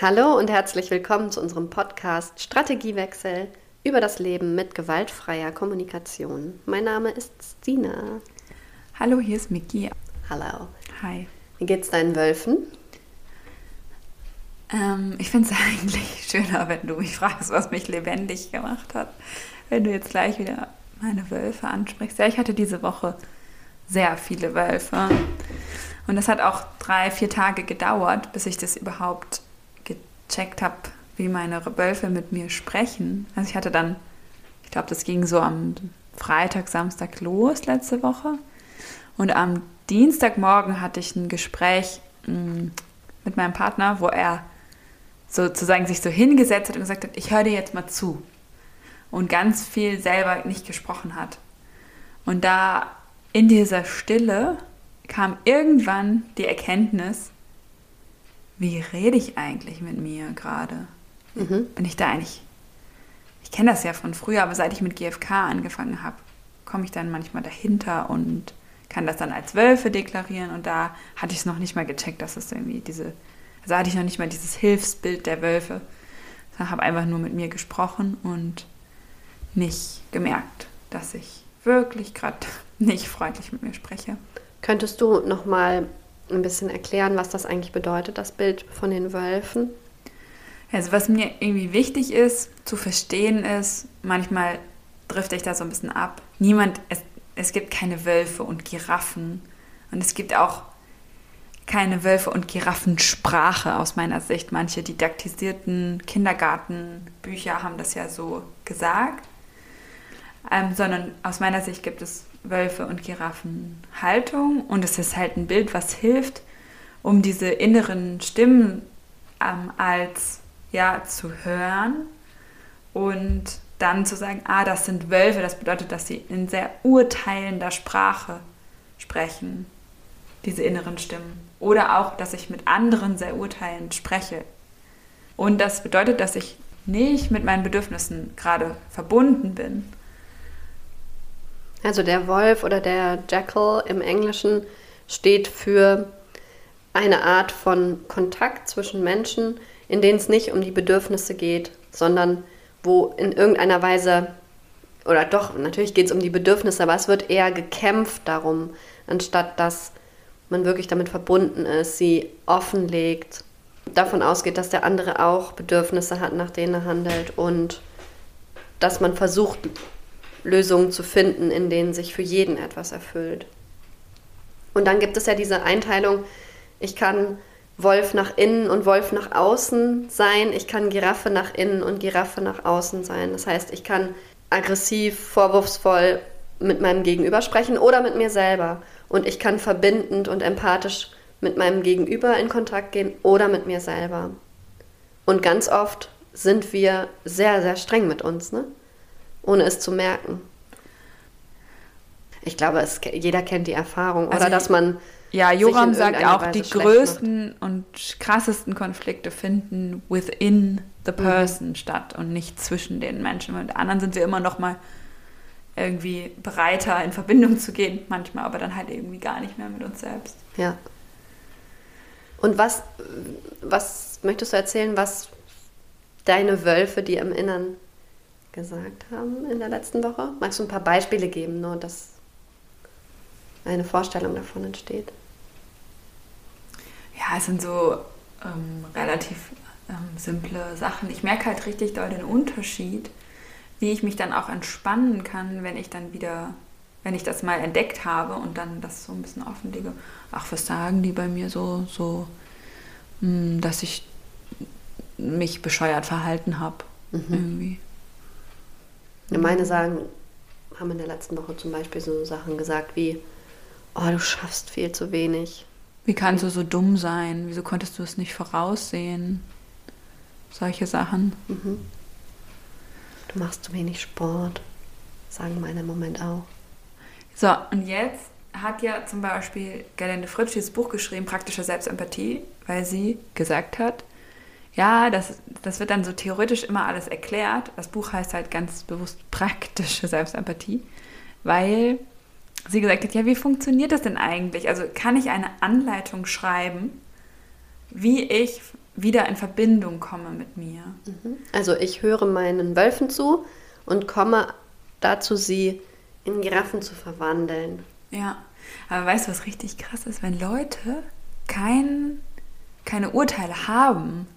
Hallo und herzlich willkommen zu unserem Podcast Strategiewechsel über das Leben mit gewaltfreier Kommunikation. Mein Name ist Stina. Hallo, hier ist Miki. Hallo. Hi. Wie geht's deinen Wölfen? Ähm, ich finde es eigentlich schöner, wenn du mich fragst, was mich lebendig gemacht hat. Wenn du jetzt gleich wieder meine Wölfe ansprichst. Ja, ich hatte diese Woche sehr viele Wölfe. Und das hat auch drei, vier Tage gedauert, bis ich das überhaupt gecheckt habe, wie meine Wölfe mit mir sprechen. Also ich hatte dann, ich glaube, das ging so am Freitag, Samstag los letzte Woche. Und am Dienstagmorgen hatte ich ein Gespräch mm, mit meinem Partner, wo er sozusagen sich so hingesetzt hat und gesagt hat, ich höre dir jetzt mal zu. Und ganz viel selber nicht gesprochen hat. Und da in dieser Stille kam irgendwann die Erkenntnis, wie rede ich eigentlich mit mir gerade? Mhm. Bin ich da eigentlich? Ich kenne das ja von früher, aber seit ich mit GFK angefangen habe, komme ich dann manchmal dahinter und kann das dann als Wölfe deklarieren. Und da hatte ich es noch nicht mal gecheckt, dass es irgendwie diese, also hatte ich noch nicht mal dieses Hilfsbild der Wölfe. Ich habe einfach nur mit mir gesprochen und nicht gemerkt, dass ich wirklich gerade nicht freundlich mit mir spreche. Könntest du noch mal ein bisschen erklären, was das eigentlich bedeutet, das Bild von den Wölfen? Also was mir irgendwie wichtig ist zu verstehen ist, manchmal drifte ich da so ein bisschen ab. Niemand, es, es gibt keine Wölfe und Giraffen und es gibt auch keine Wölfe und Giraffensprache aus meiner Sicht. Manche didaktisierten Kindergartenbücher haben das ja so gesagt, ähm, sondern aus meiner Sicht gibt es Wölfe und Giraffen Haltung und es ist halt ein Bild, was hilft, um diese inneren Stimmen ähm, als ja zu hören und dann zu sagen, ah, das sind Wölfe, das bedeutet, dass sie in sehr urteilender Sprache sprechen, diese inneren Stimmen. Oder auch, dass ich mit anderen sehr urteilend spreche. Und das bedeutet, dass ich nicht mit meinen Bedürfnissen gerade verbunden bin, also der Wolf oder der Jackal im Englischen steht für eine Art von Kontakt zwischen Menschen, in denen es nicht um die Bedürfnisse geht, sondern wo in irgendeiner Weise, oder doch, natürlich geht es um die Bedürfnisse, aber es wird eher gekämpft darum, anstatt dass man wirklich damit verbunden ist, sie offenlegt, davon ausgeht, dass der andere auch Bedürfnisse hat, nach denen er handelt und dass man versucht, Lösungen zu finden, in denen sich für jeden etwas erfüllt. Und dann gibt es ja diese Einteilung, ich kann Wolf nach innen und Wolf nach außen sein, ich kann Giraffe nach innen und Giraffe nach außen sein. Das heißt, ich kann aggressiv, vorwurfsvoll mit meinem Gegenüber sprechen oder mit mir selber. Und ich kann verbindend und empathisch mit meinem Gegenüber in Kontakt gehen oder mit mir selber. Und ganz oft sind wir sehr, sehr streng mit uns. Ne? Ohne es zu merken. Ich glaube, es, jeder kennt die Erfahrung, also oder dass man. Ja, Joram sagt auch, Weise die größten macht. und krassesten Konflikte finden within the mhm. person mhm. statt und nicht zwischen den Menschen. Mit anderen sind wir immer noch mal irgendwie bereiter, in Verbindung zu gehen, manchmal, aber dann halt irgendwie gar nicht mehr mit uns selbst. Ja. Und was, was möchtest du erzählen, was deine Wölfe dir im Innern gesagt haben in der letzten Woche? Magst du ein paar Beispiele geben, nur dass eine Vorstellung davon entsteht? Ja, es sind so ähm, relativ ähm, simple Sachen. Ich merke halt richtig doll den Unterschied, wie ich mich dann auch entspannen kann, wenn ich dann wieder, wenn ich das mal entdeckt habe und dann das so ein bisschen offenlege. Ach, was sagen die bei mir so, so, mh, hm, dass ich mich bescheuert verhalten habe. Mhm. Irgendwie. Meine sagen, haben in der letzten Woche zum Beispiel so Sachen gesagt wie, oh, du schaffst viel zu wenig. Wie kannst du so dumm sein? Wieso konntest du es nicht voraussehen? Solche Sachen. Mhm. Du machst zu wenig Sport, sagen meine im Moment auch. So, und jetzt hat ja zum Beispiel Galende Fritsch dieses Buch geschrieben, Praktische Selbstempathie, weil sie gesagt hat, ja, das, das wird dann so theoretisch immer alles erklärt. Das Buch heißt halt ganz bewusst praktische Selbstempathie, weil sie gesagt hat, ja, wie funktioniert das denn eigentlich? Also kann ich eine Anleitung schreiben, wie ich wieder in Verbindung komme mit mir. Mhm. Also ich höre meinen Wölfen zu und komme dazu, sie in Giraffen zu verwandeln. Ja, aber weißt du, was richtig krass ist? Wenn Leute kein, keine Urteile haben,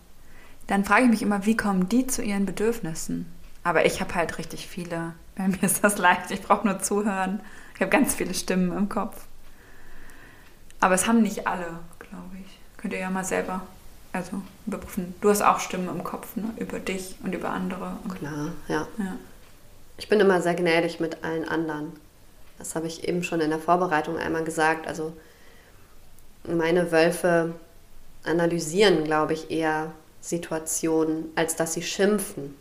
dann frage ich mich immer, wie kommen die zu ihren Bedürfnissen? Aber ich habe halt richtig viele. Bei mir ist das leicht, ich brauche nur zuhören. Ich habe ganz viele Stimmen im Kopf. Aber es haben nicht alle, glaube ich. Könnt ihr ja mal selber also überprüfen. Du hast auch Stimmen im Kopf, ne? Über dich und über andere. Klar, ja. ja. Ich bin immer sehr gnädig mit allen anderen. Das habe ich eben schon in der Vorbereitung einmal gesagt. Also meine Wölfe analysieren, glaube ich, eher Situationen, als dass sie schimpfen.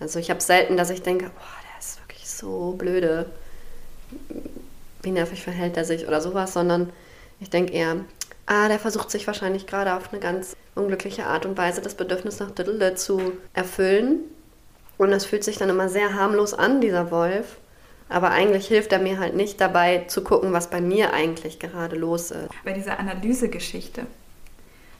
Also ich habe selten, dass ich denke, oh, der ist wirklich so blöde. Wie nervig verhält er sich oder sowas, sondern ich denke eher, ah, der versucht sich wahrscheinlich gerade auf eine ganz unglückliche Art und Weise das Bedürfnis nach Diddle zu erfüllen. Und das fühlt sich dann immer sehr harmlos an, dieser Wolf. Aber eigentlich hilft er mir halt nicht dabei zu gucken, was bei mir eigentlich gerade los ist. Bei dieser Analysegeschichte,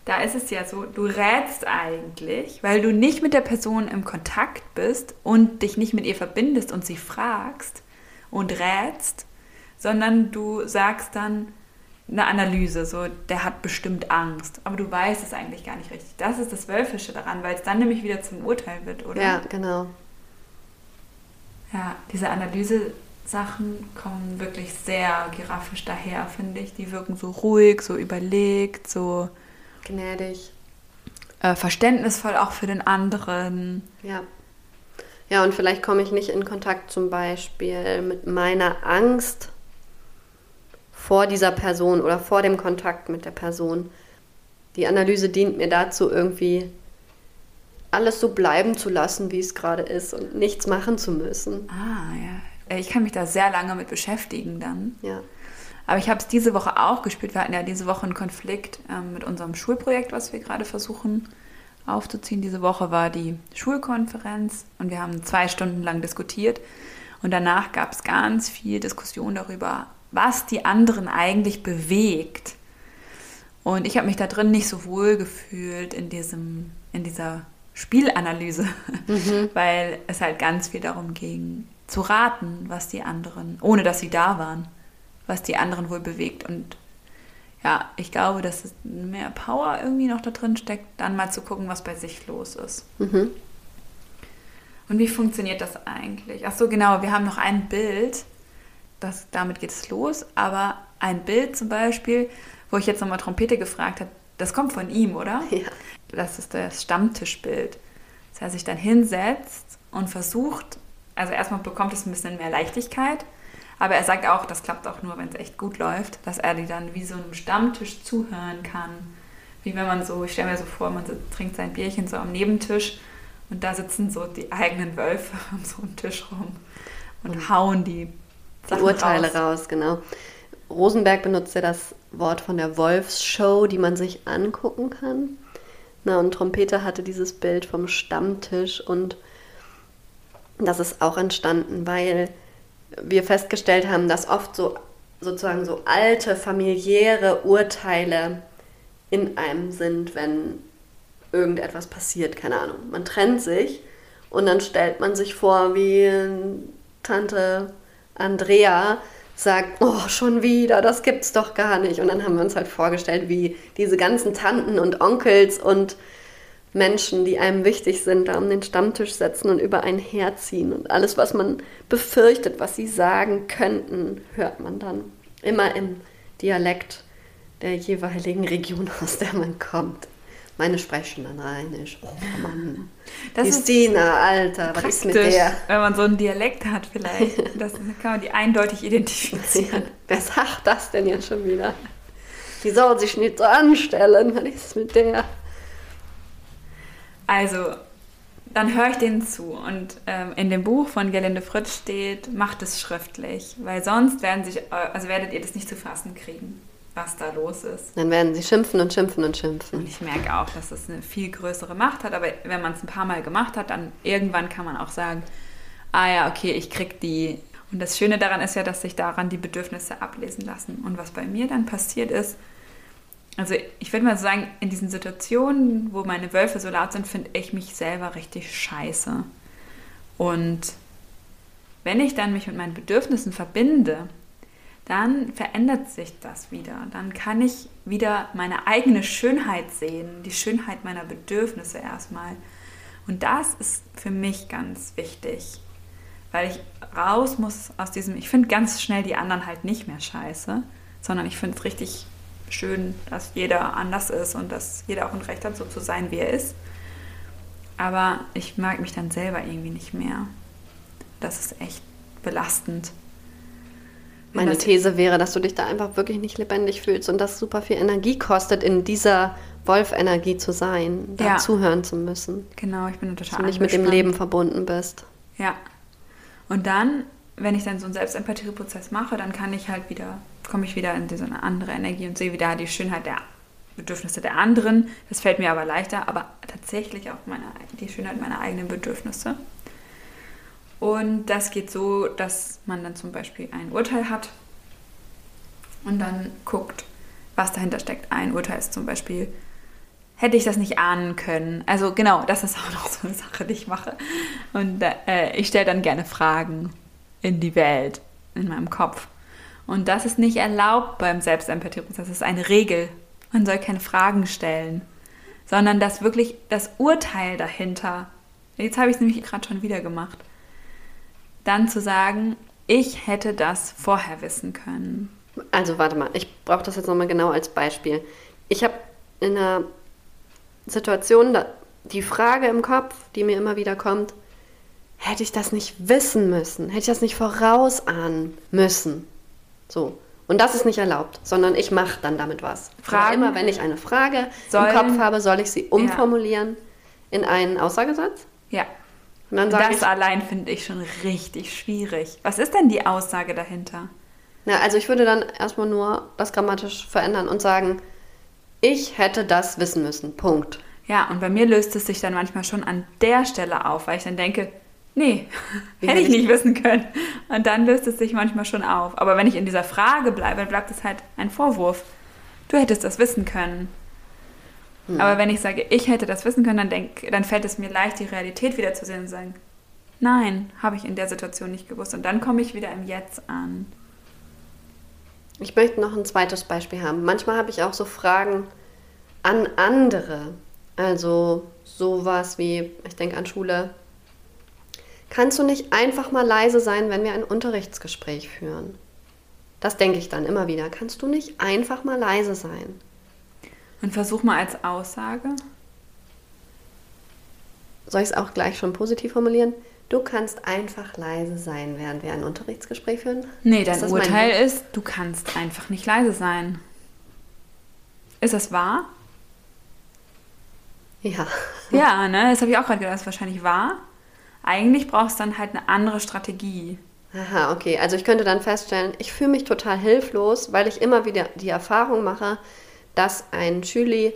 da ist es ja so, du rätst eigentlich, weil du nicht mit der Person im Kontakt bist und dich nicht mit ihr verbindest und sie fragst und rätst, sondern du sagst dann, eine Analyse, so der hat bestimmt Angst, aber du weißt es eigentlich gar nicht richtig. Das ist das Wölfische daran, weil es dann nämlich wieder zum Urteil wird, oder? Ja, genau. Ja, diese Analyse-Sachen kommen wirklich sehr giraffisch daher, finde ich. Die wirken so ruhig, so überlegt, so gnädig. Äh, verständnisvoll auch für den anderen. Ja. Ja, und vielleicht komme ich nicht in Kontakt zum Beispiel mit meiner Angst vor dieser Person oder vor dem Kontakt mit der Person. Die Analyse dient mir dazu, irgendwie alles so bleiben zu lassen, wie es gerade ist und nichts machen zu müssen. Ah, ja. Ich kann mich da sehr lange mit beschäftigen dann. Ja. Aber ich habe es diese Woche auch gespielt. Wir hatten ja diese Woche einen Konflikt ähm, mit unserem Schulprojekt, was wir gerade versuchen aufzuziehen. Diese Woche war die Schulkonferenz und wir haben zwei Stunden lang diskutiert. Und danach gab es ganz viel Diskussion darüber, was die anderen eigentlich bewegt. Und ich habe mich da drin nicht so wohl gefühlt in, diesem, in dieser Spielanalyse, mhm. weil es halt ganz viel darum ging, zu raten, was die anderen, ohne dass sie da waren, was die anderen wohl bewegt. Und ja, ich glaube, dass es mehr Power irgendwie noch da drin steckt, dann mal zu gucken, was bei sich los ist. Mhm. Und wie funktioniert das eigentlich? Ach so, genau, wir haben noch ein Bild das, damit geht es los. Aber ein Bild zum Beispiel, wo ich jetzt nochmal Trompete gefragt habe, das kommt von ihm, oder? Ja. Das ist das Stammtischbild. Dass er sich dann hinsetzt und versucht, also erstmal bekommt es ein bisschen mehr Leichtigkeit, aber er sagt auch, das klappt auch nur, wenn es echt gut läuft, dass er die dann wie so einem Stammtisch zuhören kann. Wie wenn man so, ich stelle mir so vor, man trinkt sein Bierchen so am Nebentisch und da sitzen so die eigenen Wölfe um so einen Tisch rum und, und hauen die die Urteile raus. raus, genau. Rosenberg benutzt ja das Wort von der Wolfsshow, die man sich angucken kann. Na, und Trompeter hatte dieses Bild vom Stammtisch und das ist auch entstanden, weil wir festgestellt haben, dass oft so sozusagen so alte familiäre Urteile in einem sind, wenn irgendetwas passiert, keine Ahnung. Man trennt sich und dann stellt man sich vor, wie Tante Andrea sagt, oh, schon wieder, das gibt's doch gar nicht. Und dann haben wir uns halt vorgestellt, wie diese ganzen Tanten und Onkels und Menschen, die einem wichtig sind, da um den Stammtisch setzen und über einen herziehen. Und alles, was man befürchtet, was sie sagen könnten, hört man dann immer im Dialekt der jeweiligen Region, aus der man kommt. Meine sprechen dann rheinisch. Oh Mann. Das Christina, Alter, was ist mit der? Wenn man so einen Dialekt hat vielleicht. Das, kann man die eindeutig identifizieren. Ja, wer sagt das denn jetzt schon wieder? Die soll sich nicht so anstellen. Was ist mit der? Also, dann höre ich denen zu. Und ähm, in dem Buch von Gerlinde Fritz steht, macht es schriftlich, weil sonst werden sich, also werdet ihr das nicht zu fassen kriegen was da los ist. Dann werden sie schimpfen und schimpfen und schimpfen. Und ich merke auch, dass es eine viel größere Macht hat, aber wenn man es ein paar Mal gemacht hat, dann irgendwann kann man auch sagen, ah ja, okay, ich krieg die. Und das Schöne daran ist ja, dass sich daran die Bedürfnisse ablesen lassen. Und was bei mir dann passiert ist, also ich würde mal sagen, in diesen Situationen, wo meine Wölfe so laut sind, finde ich mich selber richtig scheiße. Und wenn ich dann mich mit meinen Bedürfnissen verbinde, dann verändert sich das wieder. Dann kann ich wieder meine eigene Schönheit sehen, die Schönheit meiner Bedürfnisse erstmal. Und das ist für mich ganz wichtig, weil ich raus muss aus diesem, ich finde ganz schnell die anderen halt nicht mehr scheiße, sondern ich finde es richtig schön, dass jeder anders ist und dass jeder auch ein Recht hat, so zu sein, wie er ist. Aber ich mag mich dann selber irgendwie nicht mehr. Das ist echt belastend. Meine These wäre, dass du dich da einfach wirklich nicht lebendig fühlst und das super viel Energie kostet, in dieser Wolf-Energie zu sein, da ja. zuhören zu müssen. Genau, ich bin total Dass du nicht mit dem Leben verbunden bist. Ja. Und dann, wenn ich dann so einen Selbstempathie-Prozess mache, dann kann ich halt wieder, komme ich wieder in diese andere Energie und sehe wieder die Schönheit der Bedürfnisse der anderen. Das fällt mir aber leichter, aber tatsächlich auch meine, die Schönheit meiner eigenen Bedürfnisse. Und das geht so, dass man dann zum Beispiel ein Urteil hat und dann guckt, was dahinter steckt. Ein Urteil ist zum Beispiel, hätte ich das nicht ahnen können. Also genau, das ist auch noch so eine Sache, die ich mache. Und äh, ich stelle dann gerne Fragen in die Welt, in meinem Kopf. Und das ist nicht erlaubt beim Selbstempathieprozess. Das ist eine Regel. Man soll keine Fragen stellen, sondern das wirklich das Urteil dahinter. Jetzt habe ich es nämlich gerade schon wieder gemacht dann zu sagen, ich hätte das vorher wissen können. Also warte mal, ich brauche das jetzt nochmal genau als Beispiel. Ich habe in einer Situation die Frage im Kopf, die mir immer wieder kommt, hätte ich das nicht wissen müssen? Hätte ich das nicht vorausahnen müssen? So. Und das ist nicht erlaubt, sondern ich mache dann damit was. Fragen, immer wenn ich eine Frage sollen, im Kopf habe, soll ich sie umformulieren ja. in einen Aussagesatz? Ja das ich, allein finde ich schon richtig schwierig. Was ist denn die Aussage dahinter? Na, also ich würde dann erstmal nur das grammatisch verändern und sagen, ich hätte das wissen müssen. Punkt. Ja, und bei mir löst es sich dann manchmal schon an der Stelle auf, weil ich dann denke, nee, hätte ich nicht wissen können. Und dann löst es sich manchmal schon auf. Aber wenn ich in dieser Frage bleibe, dann bleibt es halt ein Vorwurf. Du hättest das wissen können. Mhm. Aber wenn ich sage, ich hätte das wissen können, dann, denk, dann fällt es mir leicht, die Realität wieder zu sehen und sagen, nein, habe ich in der Situation nicht gewusst. Und dann komme ich wieder im Jetzt an. Ich möchte noch ein zweites Beispiel haben. Manchmal habe ich auch so Fragen an andere. Also sowas wie, ich denke an Schule. Kannst du nicht einfach mal leise sein, wenn wir ein Unterrichtsgespräch führen? Das denke ich dann immer wieder. Kannst du nicht einfach mal leise sein? Und versuch mal als Aussage. Soll ich es auch gleich schon positiv formulieren? Du kannst einfach leise sein, während wir ein Unterrichtsgespräch führen? Nee, dein ist Urteil ist, du kannst einfach nicht leise sein. Ist das wahr? Ja. Ja, ne? Das habe ich auch gerade gedacht, das ist wahrscheinlich wahr. Eigentlich brauchst du dann halt eine andere Strategie. Aha, okay. Also ich könnte dann feststellen, ich fühle mich total hilflos, weil ich immer wieder die Erfahrung mache, dass ein Schüler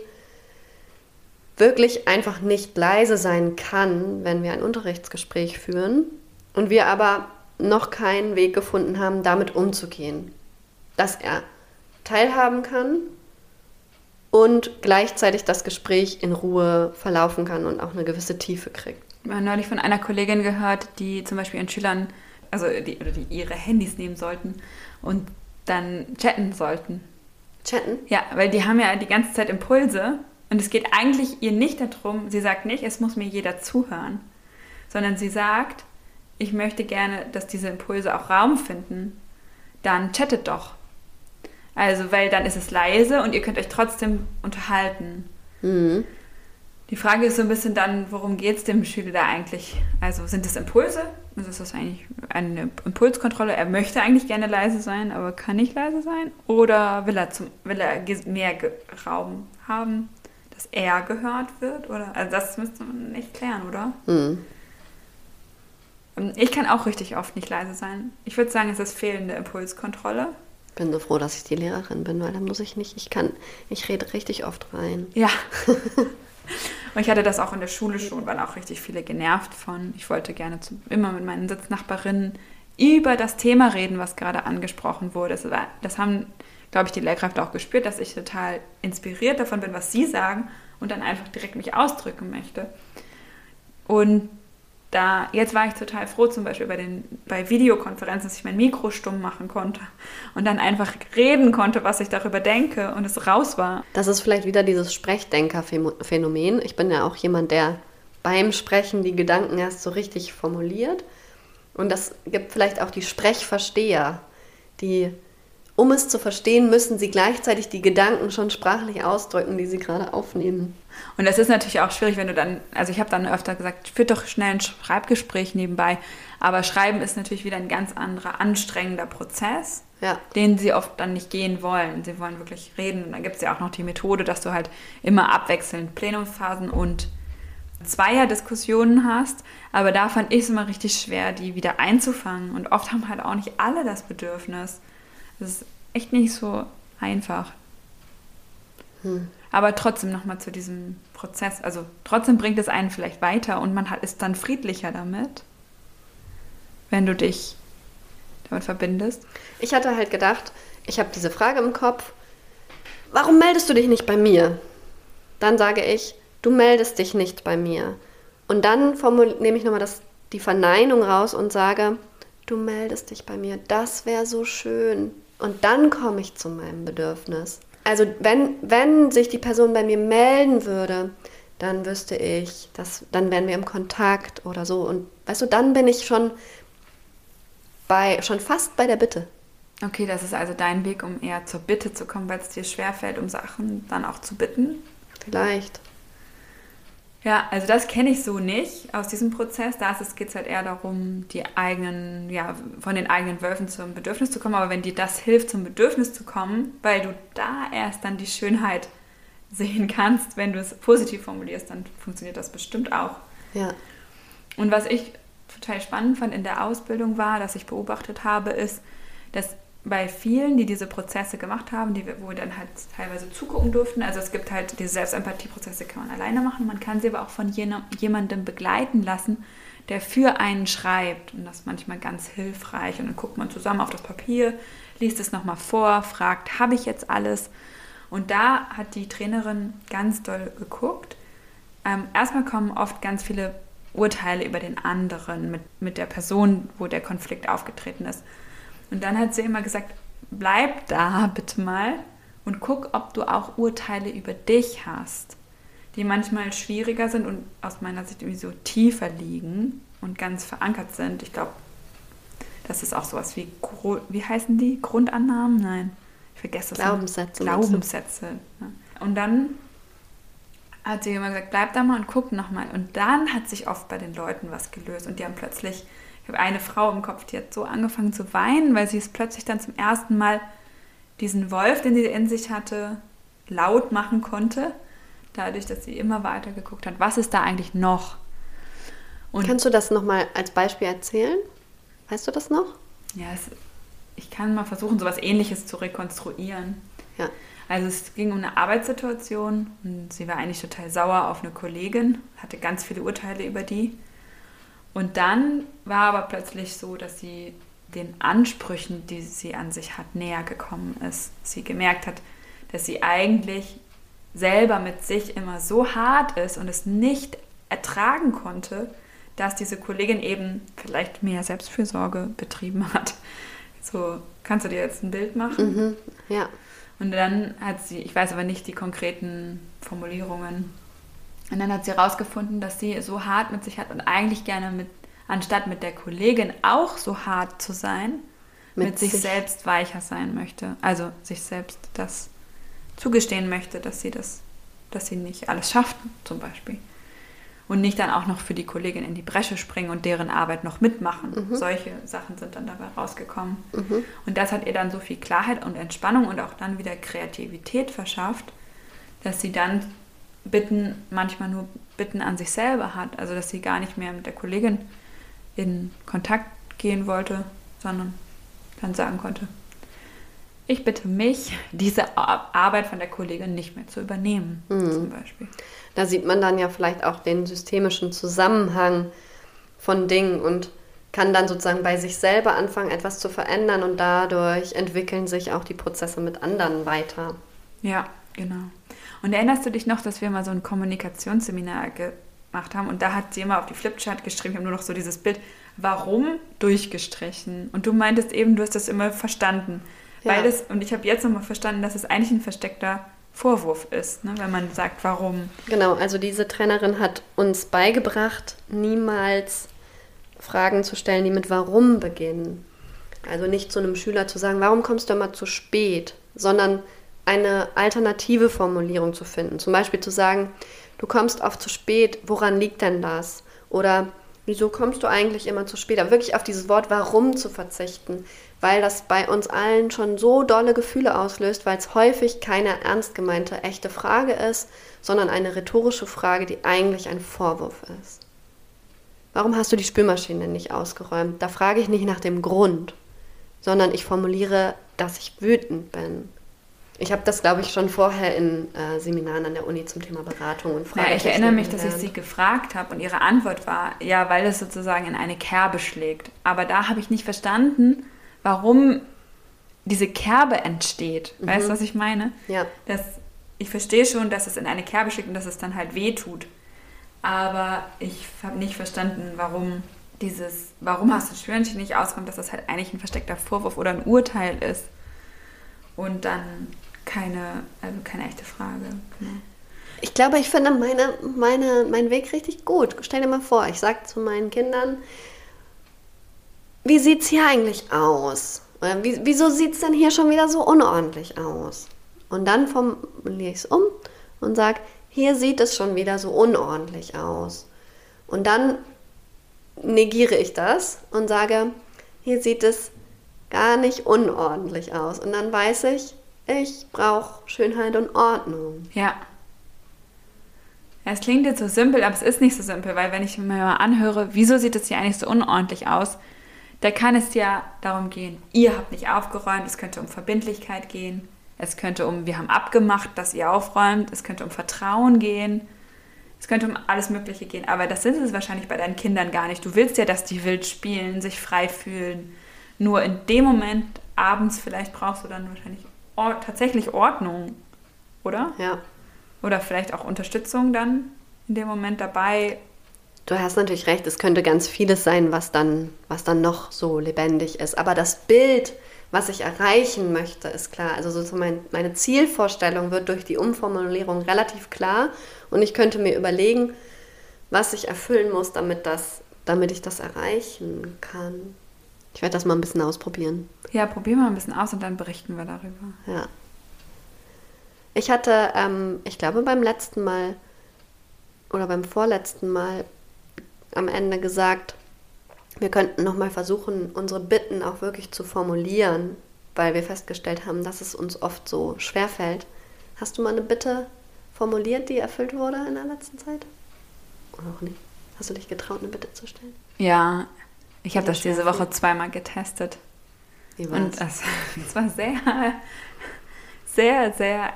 wirklich einfach nicht leise sein kann, wenn wir ein Unterrichtsgespräch führen und wir aber noch keinen Weg gefunden haben, damit umzugehen. Dass er teilhaben kann und gleichzeitig das Gespräch in Ruhe verlaufen kann und auch eine gewisse Tiefe kriegt. Ich habe neulich von einer Kollegin gehört, die zum Beispiel ihren Schülern, also die, oder die ihre Handys nehmen sollten und dann chatten sollten Chatten? Ja, weil die haben ja die ganze Zeit Impulse und es geht eigentlich ihr nicht darum, sie sagt nicht, es muss mir jeder zuhören, sondern sie sagt, ich möchte gerne, dass diese Impulse auch Raum finden, dann chattet doch. Also, weil dann ist es leise und ihr könnt euch trotzdem unterhalten. Mhm. Die Frage ist so ein bisschen dann, worum geht es dem Schüler da eigentlich? Also sind es Impulse? Also ist das eigentlich eine Impulskontrolle? Er möchte eigentlich gerne leise sein, aber kann nicht leise sein? Oder will er, zum, will er mehr Raum haben, dass er gehört wird? Oder, also das müsste man nicht klären, oder? Mhm. Ich kann auch richtig oft nicht leise sein. Ich würde sagen, es ist fehlende Impulskontrolle. Ich bin so froh, dass ich die Lehrerin bin, weil dann muss ich nicht, ich kann, ich rede richtig oft rein. Ja. Und ich hatte das auch in der Schule schon, waren auch richtig viele genervt von. Ich wollte gerne zu, immer mit meinen Sitznachbarinnen über das Thema reden, was gerade angesprochen wurde. Das, war, das haben glaube ich, die Lehrkräfte auch gespürt, dass ich total inspiriert davon bin, was sie sagen und dann einfach direkt mich ausdrücken möchte. Und da, jetzt war ich total froh, zum Beispiel bei, den, bei Videokonferenzen, dass ich mein Mikro stumm machen konnte und dann einfach reden konnte, was ich darüber denke und es raus war. Das ist vielleicht wieder dieses Sprechdenker-Phänomen. Ich bin ja auch jemand, der beim Sprechen die Gedanken erst so richtig formuliert. Und das gibt vielleicht auch die Sprechversteher, die um es zu verstehen, müssen sie gleichzeitig die Gedanken schon sprachlich ausdrücken, die sie gerade aufnehmen. Und das ist natürlich auch schwierig, wenn du dann, also ich habe dann öfter gesagt, führt doch schnell ein Schreibgespräch nebenbei. Aber Schreiben ist natürlich wieder ein ganz anderer, anstrengender Prozess, ja. den sie oft dann nicht gehen wollen. Sie wollen wirklich reden. Und dann gibt es ja auch noch die Methode, dass du halt immer abwechselnd Plenumsphasen und Zweier-Diskussionen hast. Aber da fand ich es immer richtig schwer, die wieder einzufangen. Und oft haben halt auch nicht alle das Bedürfnis. Das ist echt nicht so einfach. Hm. Aber trotzdem nochmal zu diesem Prozess. Also trotzdem bringt es einen vielleicht weiter und man hat, ist dann friedlicher damit, wenn du dich damit verbindest. Ich hatte halt gedacht, ich habe diese Frage im Kopf, warum meldest du dich nicht bei mir? Dann sage ich, du meldest dich nicht bei mir. Und dann nehme ich nochmal die Verneinung raus und sage, du meldest dich bei mir. Das wäre so schön. Und dann komme ich zu meinem Bedürfnis. Also wenn, wenn sich die Person bei mir melden würde, dann wüsste ich, dass, dann wären wir im Kontakt oder so. Und weißt du, dann bin ich schon bei, schon fast bei der Bitte. Okay, das ist also dein Weg, um eher zur Bitte zu kommen, weil es dir schwerfällt, um Sachen dann auch zu bitten? Vielleicht. Ja, also das kenne ich so nicht aus diesem Prozess. Da geht es halt eher darum, die eigenen, ja, von den eigenen Wölfen zum Bedürfnis zu kommen. Aber wenn dir das hilft, zum Bedürfnis zu kommen, weil du da erst dann die Schönheit sehen kannst, wenn du es positiv formulierst, dann funktioniert das bestimmt auch. Ja. Und was ich total spannend fand in der Ausbildung war, dass ich beobachtet habe, ist, dass bei vielen, die diese Prozesse gemacht haben, die, wo wir dann halt teilweise zugucken durften, also es gibt halt diese Selbstempathie-Prozesse, kann man alleine machen, man kann sie aber auch von jemandem begleiten lassen, der für einen schreibt und das ist manchmal ganz hilfreich und dann guckt man zusammen auf das Papier, liest es nochmal vor, fragt, habe ich jetzt alles? Und da hat die Trainerin ganz doll geguckt. Ähm, erstmal kommen oft ganz viele Urteile über den anderen mit, mit der Person, wo der Konflikt aufgetreten ist. Und dann hat sie immer gesagt, bleib da bitte mal und guck, ob du auch Urteile über dich hast, die manchmal schwieriger sind und aus meiner Sicht irgendwie so tiefer liegen und ganz verankert sind. Ich glaube, das ist auch sowas wie, wie heißen die? Grundannahmen? Nein, ich vergesse das. Glaubenssätze. Glaubenssätze. Und dann hat sie immer gesagt, bleib da mal und guck nochmal. Und dann hat sich oft bei den Leuten was gelöst und die haben plötzlich ich habe eine Frau im Kopf, die hat so angefangen zu weinen, weil sie es plötzlich dann zum ersten Mal diesen Wolf, den sie in sich hatte, laut machen konnte, dadurch, dass sie immer weiter geguckt hat, was ist da eigentlich noch? Und Kannst du das nochmal als Beispiel erzählen? Weißt du das noch? Ja, es, ich kann mal versuchen, so etwas Ähnliches zu rekonstruieren. Ja. Also es ging um eine Arbeitssituation und sie war eigentlich total sauer auf eine Kollegin, hatte ganz viele Urteile über die. Und dann war aber plötzlich so, dass sie den Ansprüchen, die sie an sich hat, näher gekommen ist. Sie gemerkt hat, dass sie eigentlich selber mit sich immer so hart ist und es nicht ertragen konnte, dass diese Kollegin eben vielleicht mehr Selbstfürsorge betrieben hat. So, kannst du dir jetzt ein Bild machen? Mhm, ja. Und dann hat sie, ich weiß aber nicht die konkreten Formulierungen, und dann hat sie herausgefunden, dass sie so hart mit sich hat und eigentlich gerne mit, anstatt mit der Kollegin auch so hart zu sein, mit, mit sich, sich selbst weicher sein möchte. Also sich selbst das zugestehen möchte, dass sie das, dass sie nicht alles schafft, zum Beispiel. Und nicht dann auch noch für die Kollegin in die Bresche springen und deren Arbeit noch mitmachen. Mhm. Solche Sachen sind dann dabei rausgekommen. Mhm. Und das hat ihr dann so viel Klarheit und Entspannung und auch dann wieder Kreativität verschafft, dass sie dann Bitten, manchmal nur Bitten an sich selber hat. Also dass sie gar nicht mehr mit der Kollegin in Kontakt gehen wollte, sondern dann sagen konnte, ich bitte mich, diese Arbeit von der Kollegin nicht mehr zu übernehmen, mhm. zum Beispiel. Da sieht man dann ja vielleicht auch den systemischen Zusammenhang von Dingen und kann dann sozusagen bei sich selber anfangen, etwas zu verändern und dadurch entwickeln sich auch die Prozesse mit anderen weiter. Ja, genau. Und erinnerst du dich noch, dass wir mal so ein Kommunikationsseminar gemacht haben und da hat sie immer auf die Flipchart geschrieben, ich habe nur noch so dieses Bild, warum durchgestrichen. Und du meintest eben, du hast das immer verstanden. Ja. Weil das, und ich habe jetzt nochmal verstanden, dass es eigentlich ein versteckter Vorwurf ist, ne, wenn man sagt, warum. Genau, also diese Trainerin hat uns beigebracht, niemals Fragen zu stellen, die mit warum beginnen. Also nicht zu einem Schüler zu sagen, warum kommst du immer zu spät, sondern eine alternative Formulierung zu finden. Zum Beispiel zu sagen, du kommst oft zu spät, woran liegt denn das? Oder wieso kommst du eigentlich immer zu spät? Aber wirklich auf dieses Wort warum zu verzichten, weil das bei uns allen schon so dolle Gefühle auslöst, weil es häufig keine ernst gemeinte echte Frage ist, sondern eine rhetorische Frage, die eigentlich ein Vorwurf ist. Warum hast du die Spülmaschine nicht ausgeräumt? Da frage ich nicht nach dem Grund, sondern ich formuliere, dass ich wütend bin. Ich habe das, glaube ich, schon vorher in äh, Seminaren an der Uni zum Thema Beratung und Frage. Ja, ich erinnere mich, dass ich sie gefragt habe und ihre Antwort war, ja, weil es sozusagen in eine Kerbe schlägt. Aber da habe ich nicht verstanden, warum diese Kerbe entsteht. Mhm. Weißt du, was ich meine? Ja. Das, ich verstehe schon, dass es in eine Kerbe schlägt und dass es dann halt weh tut. Aber ich habe nicht verstanden, warum dieses, warum hast du Schwörchen nicht ausgeräumt, dass das halt eigentlich ein versteckter Vorwurf oder ein Urteil ist. Und dann keine, also keine echte Frage. Genau. Ich glaube, ich finde meine, meine, meinen Weg richtig gut. Stell dir mal vor, ich sage zu meinen Kindern, wie sieht es hier eigentlich aus? Oder wieso sieht es denn hier schon wieder so unordentlich aus? Und dann formuliere ich es um und sage, hier sieht es schon wieder so unordentlich aus. Und dann negiere ich das und sage, hier sieht es gar nicht unordentlich aus. Und dann weiß ich, ich brauche Schönheit und Ordnung. Ja. Es klingt jetzt so simpel, aber es ist nicht so simpel, weil wenn ich mir mal anhöre, wieso sieht es hier eigentlich so unordentlich aus, da kann es ja darum gehen, ihr habt nicht aufgeräumt, es könnte um Verbindlichkeit gehen, es könnte um, wir haben abgemacht, dass ihr aufräumt. Es könnte um Vertrauen gehen. Es könnte um alles Mögliche gehen. Aber das ist es wahrscheinlich bei deinen Kindern gar nicht. Du willst ja, dass die wild spielen, sich frei fühlen. Nur in dem Moment, abends vielleicht brauchst du dann wahrscheinlich or tatsächlich Ordnung, oder? Ja. Oder vielleicht auch Unterstützung dann in dem Moment dabei. Du hast natürlich recht, es könnte ganz vieles sein, was dann, was dann noch so lebendig ist. Aber das Bild, was ich erreichen möchte, ist klar. Also so mein, meine Zielvorstellung wird durch die Umformulierung relativ klar und ich könnte mir überlegen, was ich erfüllen muss, damit, das, damit ich das erreichen kann. Ich werde das mal ein bisschen ausprobieren. Ja, probieren wir ein bisschen aus und dann berichten wir darüber. Ja. Ich hatte, ähm, ich glaube, beim letzten Mal oder beim vorletzten Mal am Ende gesagt, wir könnten nochmal versuchen, unsere Bitten auch wirklich zu formulieren, weil wir festgestellt haben, dass es uns oft so schwer fällt. Hast du mal eine Bitte formuliert, die erfüllt wurde in der letzten Zeit? Oder auch nicht? Hast du dich getraut, eine Bitte zu stellen? Ja, ich habe das diese Woche zweimal getestet. Wie war's? Und es, es war sehr, sehr, sehr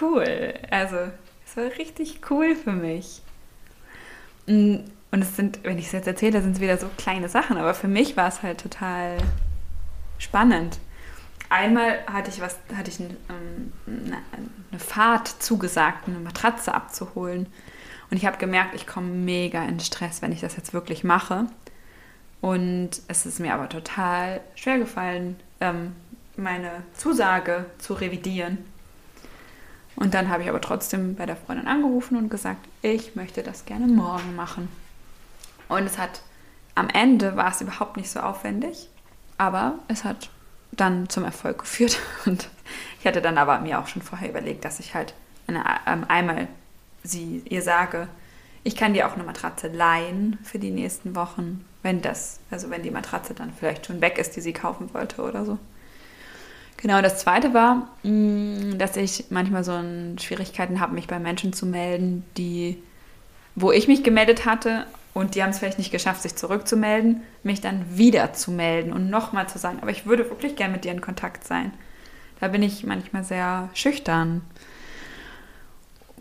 cool. Also, es war richtig cool für mich. Und es sind, wenn ich es jetzt erzähle, sind es wieder so kleine Sachen, aber für mich war es halt total spannend. Einmal hatte ich was, hatte ich ein, ähm, eine Fahrt zugesagt, eine Matratze abzuholen. Und ich habe gemerkt, ich komme mega in Stress, wenn ich das jetzt wirklich mache. Und es ist mir aber total schwer gefallen, ähm, meine Zusage zu revidieren. Und dann habe ich aber trotzdem bei der Freundin angerufen und gesagt, ich möchte das gerne morgen machen. Und es hat am Ende war es überhaupt nicht so aufwendig, aber es hat dann zum Erfolg geführt. Und ich hatte dann aber mir auch schon vorher überlegt, dass ich halt eine, ähm, einmal sie ihr sage, ich kann dir auch eine Matratze leihen für die nächsten Wochen, wenn das, also wenn die Matratze dann vielleicht schon weg ist, die sie kaufen wollte oder so. Genau, das zweite war, mm, dass ich manchmal so Schwierigkeiten habe, mich bei Menschen zu melden, die, wo ich mich gemeldet hatte und die haben es vielleicht nicht geschafft, sich zurückzumelden, mich dann wieder zu melden und nochmal zu sagen, aber ich würde wirklich gern mit dir in Kontakt sein. Da bin ich manchmal sehr schüchtern.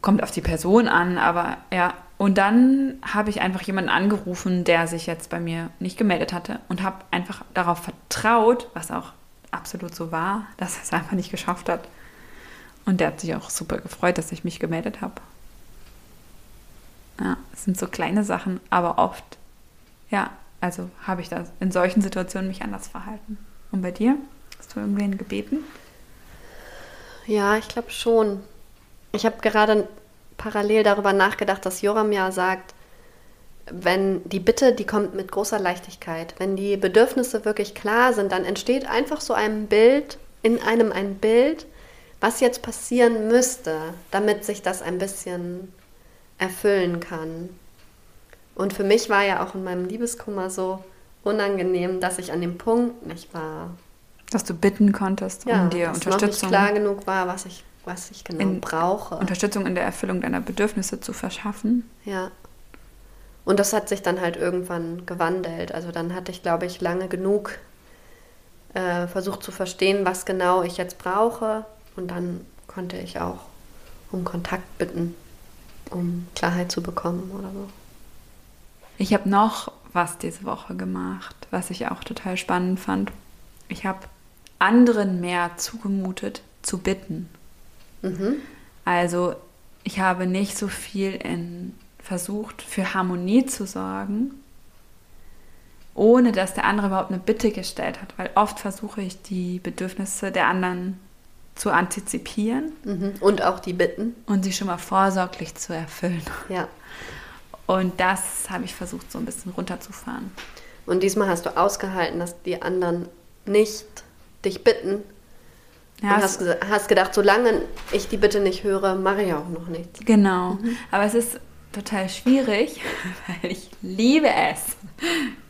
Kommt auf die Person an, aber ja, und dann habe ich einfach jemanden angerufen, der sich jetzt bei mir nicht gemeldet hatte und habe einfach darauf vertraut, was auch absolut so war, dass er es einfach nicht geschafft hat. Und der hat sich auch super gefreut, dass ich mich gemeldet habe. Ja, es sind so kleine Sachen, aber oft, ja, also habe ich das in solchen Situationen mich anders verhalten. Und bei dir? Hast du irgendwen gebeten? Ja, ich glaube schon. Ich habe gerade parallel darüber nachgedacht, dass Joram ja sagt, wenn die Bitte, die kommt mit großer Leichtigkeit. Wenn die Bedürfnisse wirklich klar sind, dann entsteht einfach so ein Bild, in einem ein Bild, was jetzt passieren müsste, damit sich das ein bisschen erfüllen kann. Und für mich war ja auch in meinem Liebeskummer so unangenehm, dass ich an dem Punkt nicht war. Dass du bitten konntest, ja, um dir dass Unterstützung, noch nicht klar genug war, was ich, was ich genau In- brauche. Unterstützung in der Erfüllung deiner Bedürfnisse zu verschaffen. Ja. Und das hat sich dann halt irgendwann gewandelt. Also dann hatte ich, glaube ich, lange genug äh, versucht zu verstehen, was genau ich jetzt brauche. Und dann konnte ich auch um Kontakt bitten, um Klarheit zu bekommen oder so. Ich habe noch was diese Woche gemacht, was ich auch total spannend fand. Ich habe anderen mehr zugemutet zu bitten. Mhm. Also ich habe nicht so viel in versucht, für Harmonie zu sorgen, ohne dass der andere überhaupt eine Bitte gestellt hat. Weil oft versuche ich, die Bedürfnisse der anderen zu antizipieren Mhm. Und auch die Bitten. und sie schon mal vorsorglich zu erfüllen. Ja. Und das habe ich versucht, so ein bisschen runterzufahren. Und diesmal hast du ausgehalten, dass die anderen nicht dich bitten. Ja, und hast, hast gedacht, solange ich die Bitte nicht höre, mache ich auch noch nichts. Genau. Aber es ist total schwierig, weil ich liebe es,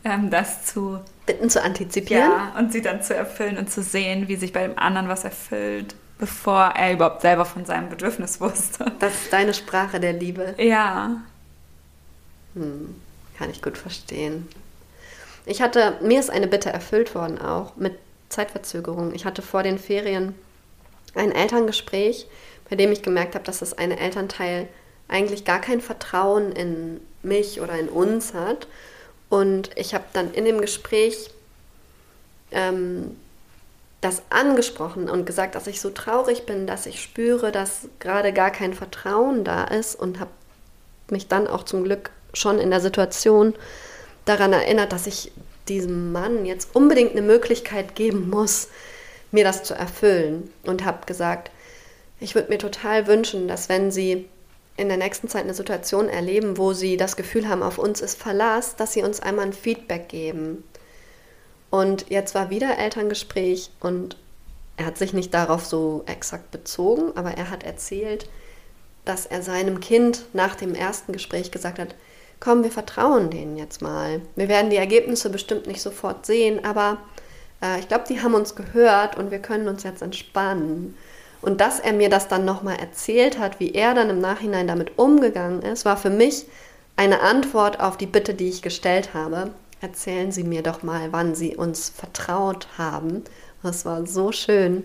ähm, das zu Bitten zu antizipieren. ja, und sie dann zu erfüllen und zu sehen, wie sich bei dem anderen was erfüllt, bevor er überhaupt selber von seinem Bedürfnis wusste. Das ist deine Sprache der Liebe. Ja. Hm, kann ich gut verstehen. Ich hatte, mir ist eine Bitte erfüllt worden auch mit Zeitverzögerung. Ich hatte vor den Ferien ein Elterngespräch, bei dem ich gemerkt habe, dass das eine Elternteil eigentlich gar kein Vertrauen in mich oder in uns hat. Und ich habe dann in dem Gespräch ähm, das angesprochen und gesagt, dass ich so traurig bin, dass ich spüre, dass gerade gar kein Vertrauen da ist und habe mich dann auch zum Glück schon in der Situation daran erinnert, dass ich diesem Mann jetzt unbedingt eine Möglichkeit geben muss, mir das zu erfüllen. Und habe gesagt, ich würde mir total wünschen, dass wenn Sie in der nächsten Zeit eine Situation erleben, wo Sie das Gefühl haben, auf uns ist Verlass, dass Sie uns einmal ein Feedback geben. Und jetzt war wieder Elterngespräch und er hat sich nicht darauf so exakt bezogen, aber er hat erzählt, dass er seinem Kind nach dem ersten Gespräch gesagt hat, komm, wir vertrauen denen jetzt mal. Wir werden die Ergebnisse bestimmt nicht sofort sehen, aber äh, ich glaube, die haben uns gehört und wir können uns jetzt entspannen. Und dass er mir das dann nochmal erzählt hat, wie er dann im Nachhinein damit umgegangen ist, war für mich eine Antwort auf die Bitte, die ich gestellt habe. Erzählen Sie mir doch mal, wann Sie uns vertraut haben. Das war so schön.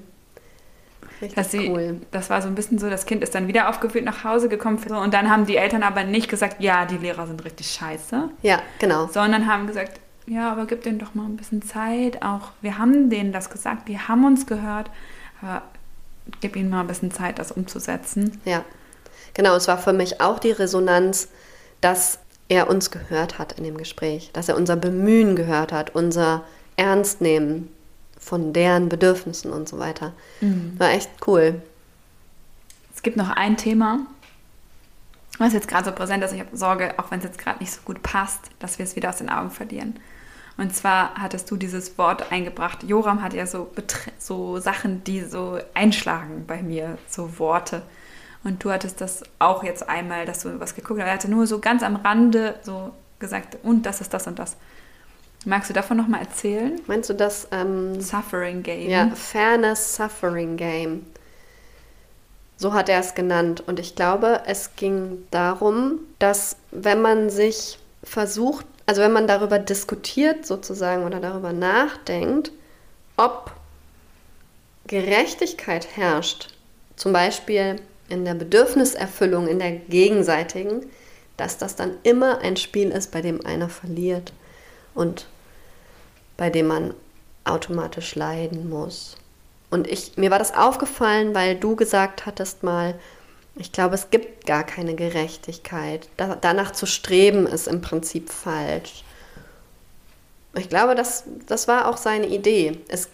Richtig Dass sie, cool. Das war so ein bisschen so, das Kind ist dann wieder aufgewühlt nach Hause gekommen und dann haben die Eltern aber nicht gesagt, ja, die Lehrer sind richtig scheiße, Ja, genau. sondern haben gesagt, ja, aber gib denen doch mal ein bisschen Zeit. Auch wir haben denen das gesagt, die haben uns gehört, aber gib ihnen mal ein bisschen Zeit, das umzusetzen. Ja, genau. Es war für mich auch die Resonanz, dass er uns gehört hat in dem Gespräch, dass er unser Bemühen gehört hat, unser Ernstnehmen von deren Bedürfnissen und so weiter. War echt cool. Es gibt noch ein Thema, was jetzt gerade so präsent ist. Ich habe Sorge, auch wenn es jetzt gerade nicht so gut passt, dass wir es wieder aus den Augen verlieren. Und zwar hattest du dieses Wort eingebracht. Joram hat ja so, so Sachen, die so einschlagen bei mir, so Worte. Und du hattest das auch jetzt einmal, dass du was geguckt hast. Er hatte nur so ganz am Rande so gesagt, und das ist das und das. Magst du davon nochmal erzählen? Meinst du das? Ähm, Suffering Game. ja, Fairness Suffering Game. So hat er es genannt. Und ich glaube, es ging darum, dass wenn man sich versucht, also wenn man darüber diskutiert sozusagen oder darüber nachdenkt, ob Gerechtigkeit herrscht, zum Beispiel in der Bedürfniserfüllung, in der gegenseitigen, dass das dann immer ein Spiel ist, bei dem einer verliert und bei dem man automatisch leiden muss. Und ich, mir war das aufgefallen, weil du gesagt hattest mal, ich glaube, es gibt gar keine Gerechtigkeit. Da, danach zu streben ist im Prinzip falsch. Ich glaube, das, das war auch seine Idee. Es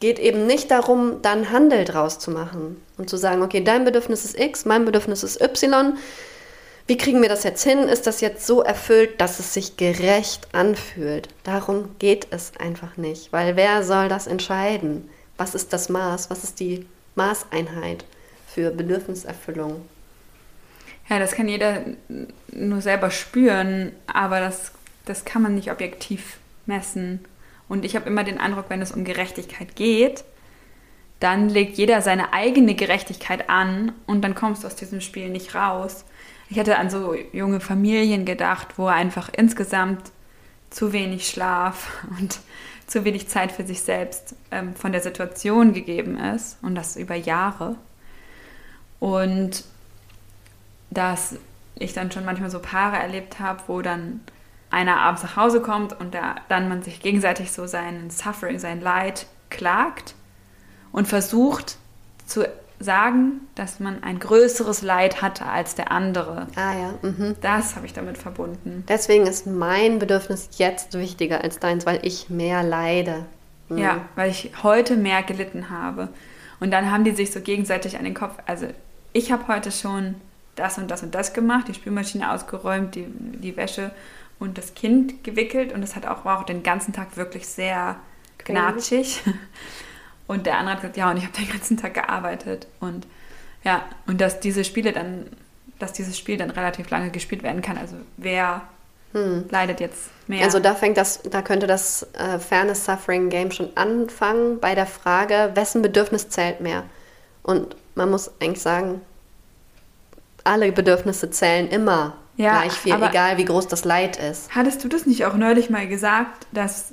geht eben nicht darum, dann Handel draus zu machen und zu sagen, okay, dein Bedürfnis ist X, mein Bedürfnis ist Y. Wie kriegen wir das jetzt hin? Ist das jetzt so erfüllt, dass es sich gerecht anfühlt? Darum geht es einfach nicht, weil wer soll das entscheiden? Was ist das Maß? Was ist die Maßeinheit für Bedürfniserfüllung? Ja, das kann jeder nur selber spüren, aber das, das kann man nicht objektiv messen. Und ich habe immer den Eindruck, wenn es um Gerechtigkeit geht, dann legt jeder seine eigene Gerechtigkeit an und dann kommst du aus diesem Spiel nicht raus. Ich hätte an so junge Familien gedacht, wo einfach insgesamt zu wenig Schlaf und zu wenig Zeit für sich selbst ähm, von der Situation gegeben ist und das über Jahre. Und dass ich dann schon manchmal so Paare erlebt habe, wo dann einer abends nach Hause kommt und da, dann man sich gegenseitig so sein Suffering, sein Leid klagt und versucht zu sagen, dass man ein größeres Leid hatte als der andere. Ah ja. Mhm. Das habe ich damit verbunden. Deswegen ist mein Bedürfnis jetzt wichtiger als deins, weil ich mehr leide. Mhm. Ja, weil ich heute mehr gelitten habe. Und dann haben die sich so gegenseitig an den Kopf. Also ich habe heute schon das und das und das gemacht, die Spülmaschine ausgeräumt, die, die Wäsche und das Kind gewickelt und das hat auch, war auch den ganzen Tag wirklich sehr gnatschig. Und der andere hat gesagt, ja, und ich habe den ganzen Tag gearbeitet. Und ja, und dass diese Spiele dann, dass dieses Spiel dann relativ lange gespielt werden kann. Also wer hm. leidet jetzt mehr? Also da fängt das, da könnte das äh, Fairness Suffering Game schon anfangen bei der Frage, wessen Bedürfnis zählt mehr? Und man muss eigentlich sagen, alle Bedürfnisse zählen immer ja, gleich viel, egal wie groß das Leid ist. Hattest du das nicht auch neulich mal gesagt, dass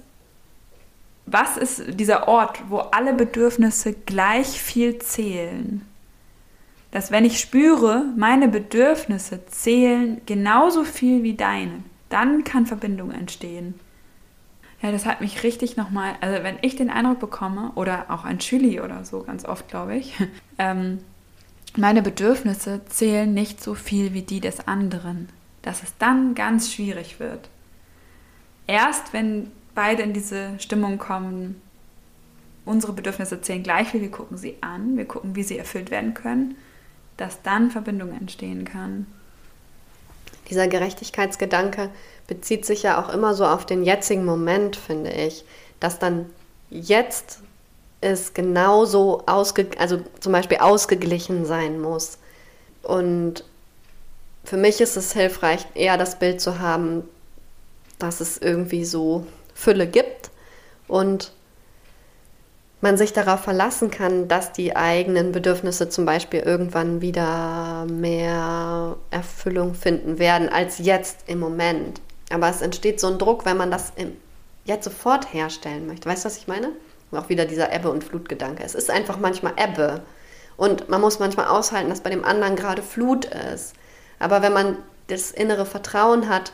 was ist dieser Ort, wo alle Bedürfnisse gleich viel zählen? Dass wenn ich spüre, meine Bedürfnisse zählen genauso viel wie deine, dann kann Verbindung entstehen. Ja, das hat mich richtig nochmal, also wenn ich den Eindruck bekomme, oder auch ein Chili oder so, ganz oft glaube ich, ähm, meine Bedürfnisse zählen nicht so viel wie die des anderen, dass es dann ganz schwierig wird. Erst wenn beide in diese Stimmung kommen, unsere Bedürfnisse zählen gleich viel, wir gucken sie an, wir gucken, wie sie erfüllt werden können, dass dann Verbindung entstehen kann. Dieser Gerechtigkeitsgedanke bezieht sich ja auch immer so auf den jetzigen Moment, finde ich, dass dann jetzt es genauso ausge also zum Beispiel ausgeglichen sein muss. Und für mich ist es hilfreich, eher das Bild zu haben, dass es irgendwie so Fülle gibt und man sich darauf verlassen kann, dass die eigenen Bedürfnisse zum Beispiel irgendwann wieder mehr Erfüllung finden werden als jetzt im Moment. Aber es entsteht so ein Druck, wenn man das jetzt sofort herstellen möchte. Weißt du, was ich meine? auch wieder dieser Ebbe- und Flutgedanke. Es ist einfach manchmal Ebbe. Und man muss manchmal aushalten, dass bei dem anderen gerade Flut ist. Aber wenn man das innere Vertrauen hat,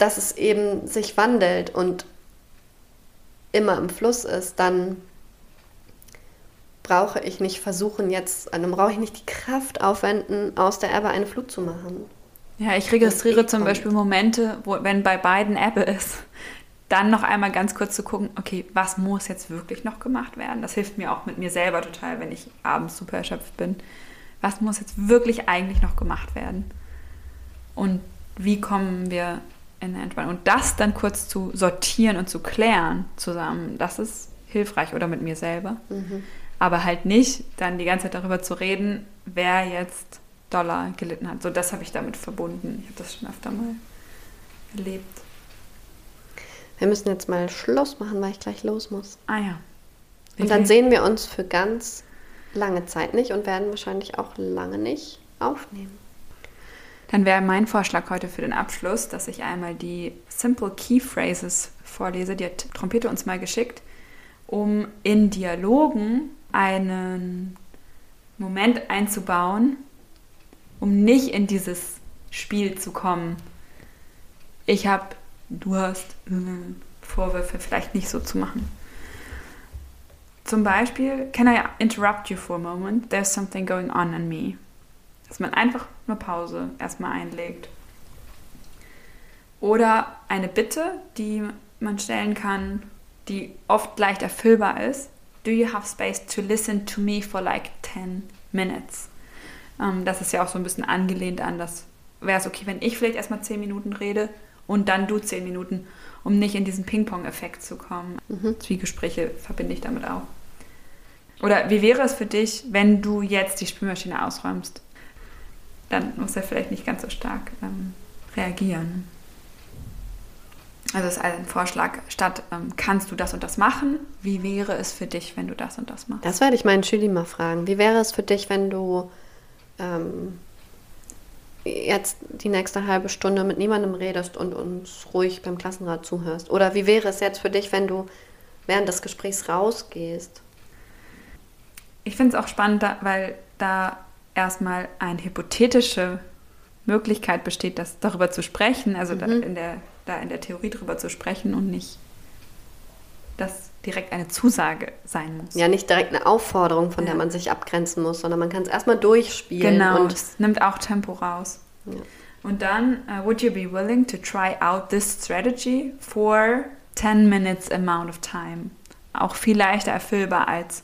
dass es eben sich wandelt und immer im Fluss ist, dann brauche ich nicht versuchen jetzt, dann brauche ich nicht die Kraft aufwenden, aus der Ebbe eine Flut zu machen. Ja, ich registriere zum Beispiel Momente, wo, wenn bei beiden Ebbe ist, dann noch einmal ganz kurz zu gucken, okay, was muss jetzt wirklich noch gemacht werden? Das hilft mir auch mit mir selber total, wenn ich abends super erschöpft bin. Was muss jetzt wirklich eigentlich noch gemacht werden? Und wie kommen wir in eine Entspannung? Und das dann kurz zu sortieren und zu klären zusammen, das ist hilfreich oder mit mir selber. Mhm. Aber halt nicht dann die ganze Zeit darüber zu reden, wer jetzt Dollar gelitten hat. So, das habe ich damit verbunden. Ich habe das schon öfter mal erlebt. Wir müssen jetzt mal Schluss machen, weil ich gleich los muss. Ah ja. Wie und dann sehen wir uns für ganz lange Zeit nicht und werden wahrscheinlich auch lange nicht aufnehmen. Dann wäre mein Vorschlag heute für den Abschluss, dass ich einmal die Simple Key Phrases vorlese. Die hat Trompete uns mal geschickt, um in Dialogen einen Moment einzubauen, um nicht in dieses Spiel zu kommen. Ich habe, du hast äh, Vorwürfe vielleicht nicht so zu machen. Zum Beispiel, can I interrupt you for a moment? There's something going on in me. Dass man einfach eine Pause erstmal einlegt. Oder eine Bitte, die man stellen kann, die oft leicht erfüllbar ist. Do you have space to listen to me for like 10 minutes? Ähm, das ist ja auch so ein bisschen angelehnt an das, wäre es okay, wenn ich vielleicht erstmal 10 Minuten rede und dann du 10 Minuten, um nicht in diesen Ping-Pong-Effekt zu kommen. Mhm. Zwiegespräche verbinde ich damit auch. Oder wie wäre es für dich, wenn du jetzt die Spülmaschine ausräumst? Dann muss er vielleicht nicht ganz so stark ähm, reagieren. Also es ist ein Vorschlag, statt ähm, kannst du das und das machen, wie wäre es für dich, wenn du das und das machst? Das werde ich meinen Schüler mal fragen. Wie wäre es für dich, wenn du ähm, jetzt die nächste halbe Stunde mit niemandem redest und uns ruhig beim Klassenrat zuhörst? Oder wie wäre es jetzt für dich, wenn du während des Gesprächs rausgehst? Ich finde es auch spannend, weil da erstmal eine hypothetische Möglichkeit besteht, das darüber zu sprechen, also mhm. in der da in der Theorie drüber zu sprechen und nicht, dass direkt eine Zusage sein muss. Ja, nicht direkt eine Aufforderung, von ja. der man sich abgrenzen muss, sondern man kann es erstmal durchspielen. Genau, und es nimmt auch Tempo raus. Ja. Und dann, uh, would you be willing to try out this strategy for 10 minutes amount of time? Auch viel leichter erfüllbar als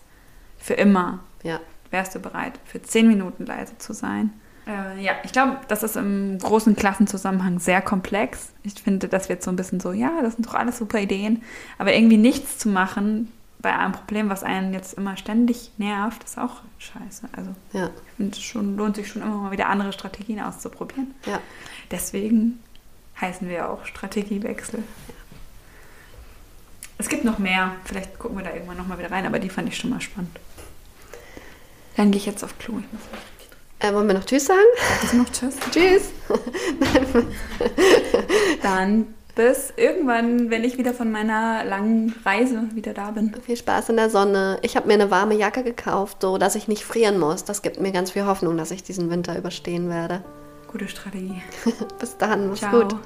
für immer. Ja. Wärst du bereit, für 10 Minuten leise zu sein? Äh, ja, ich glaube, das ist im großen Klassenzusammenhang sehr komplex. Ich finde, das wird so ein bisschen so, ja, das sind doch alles super Ideen. Aber irgendwie nichts zu machen bei einem Problem, was einen jetzt immer ständig nervt, ist auch scheiße. Also ja. ich finde, es schon, lohnt sich schon immer mal wieder andere Strategien auszuprobieren. Ja. Deswegen heißen wir auch Strategiewechsel. Ja. Es gibt noch mehr. Vielleicht gucken wir da irgendwann noch mal wieder rein, aber die fand ich schon mal spannend. Dann gehe ich jetzt auf Klo. Ich muss äh, wollen wir noch Tschüss sagen? Sagst noch Tschüss? Tschüss. Dann bis irgendwann, wenn ich wieder von meiner langen Reise wieder da bin. Viel Spaß in der Sonne. Ich habe mir eine warme Jacke gekauft, so dass ich nicht frieren muss. Das gibt mir ganz viel Hoffnung, dass ich diesen Winter überstehen werde. Gute Strategie. bis dann, mach's Ciao. gut.